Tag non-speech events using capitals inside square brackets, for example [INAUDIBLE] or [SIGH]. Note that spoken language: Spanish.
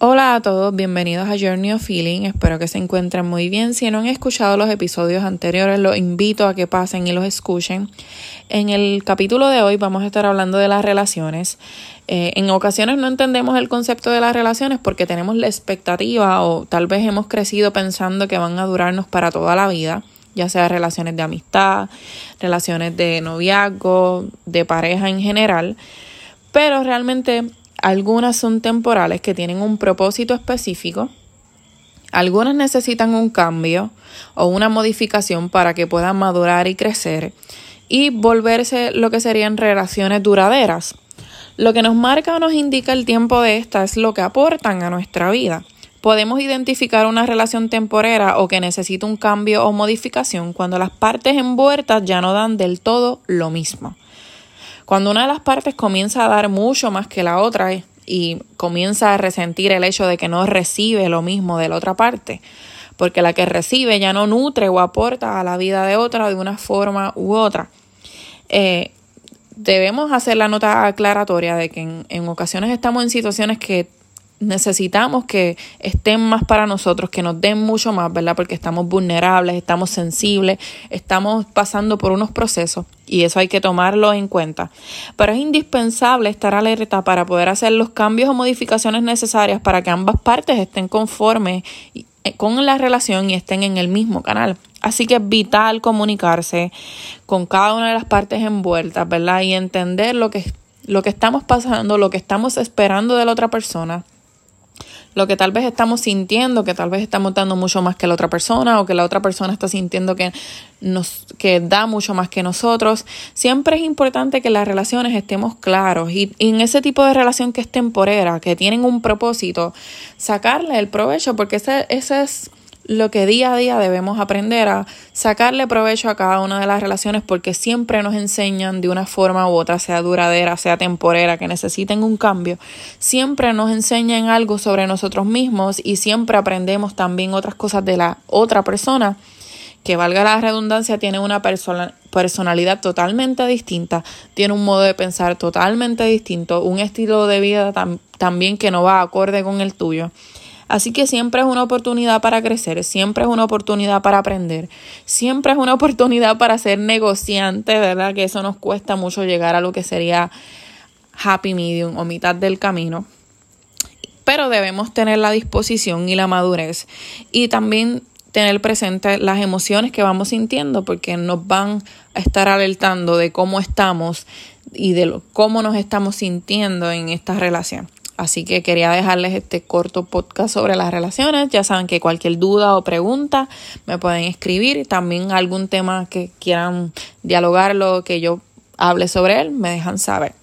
Hola a todos, bienvenidos a Journey of Feeling. Espero que se encuentren muy bien. Si no han escuchado los episodios anteriores, los invito a que pasen y los escuchen. En el capítulo de hoy vamos a estar hablando de las relaciones. Eh, en ocasiones no entendemos el concepto de las relaciones porque tenemos la expectativa o tal vez hemos crecido pensando que van a durarnos para toda la vida, ya sea relaciones de amistad, relaciones de noviazgo, de pareja en general. Pero realmente algunas son temporales que tienen un propósito específico. Algunas necesitan un cambio o una modificación para que puedan madurar y crecer y volverse lo que serían relaciones duraderas. Lo que nos marca o nos indica el tiempo de esta es lo que aportan a nuestra vida. Podemos identificar una relación temporera o que necesita un cambio o modificación cuando las partes envueltas ya no dan del todo lo mismo. Cuando una de las partes comienza a dar mucho más que la otra y comienza a resentir el hecho de que no recibe lo mismo de la otra parte, porque la que recibe ya no nutre o aporta a la vida de otra de una forma u otra. Eh, debemos hacer la nota aclaratoria de que en, en ocasiones estamos en situaciones que necesitamos que estén más para nosotros, que nos den mucho más, ¿verdad? Porque estamos vulnerables, estamos sensibles, estamos pasando por unos procesos y eso hay que tomarlo en cuenta. Pero es indispensable estar alerta para poder hacer los cambios o modificaciones necesarias para que ambas partes estén conformes eh, con la relación y estén en el mismo canal. Así que es vital comunicarse con cada una de las partes envueltas, ¿verdad? Y entender lo que, lo que estamos pasando, lo que estamos esperando de la otra persona lo que tal vez estamos sintiendo, que tal vez estamos dando mucho más que la otra persona o que la otra persona está sintiendo que nos que da mucho más que nosotros. Siempre es importante que las relaciones estemos claros y, y en ese tipo de relación que es temporera, que tienen un propósito, sacarle el provecho porque ese, ese es lo que día a día debemos aprender a sacarle provecho a cada una de las relaciones porque siempre nos enseñan de una forma u otra, sea duradera, sea temporera, que necesiten un cambio, siempre nos enseñan algo sobre nosotros mismos y siempre aprendemos también otras cosas de la otra persona que valga la redundancia, tiene una personalidad totalmente distinta, tiene un modo de pensar totalmente distinto, un estilo de vida también que no va acorde con el tuyo. Así que siempre es una oportunidad para crecer, siempre es una oportunidad para aprender, siempre es una [LAUGHS] oportunidad para ser negociante, ¿verdad? Que eso nos cuesta mucho llegar a lo que sería happy medium o mitad del camino. Pero debemos tener la disposición y la madurez y también tener presente las emociones que vamos sintiendo porque nos van a estar alertando de cómo estamos y de cómo nos estamos sintiendo en esta relación. Así que quería dejarles este corto podcast sobre las relaciones. Ya saben que cualquier duda o pregunta me pueden escribir. También algún tema que quieran dialogar, lo que yo hable sobre él, me dejan saber.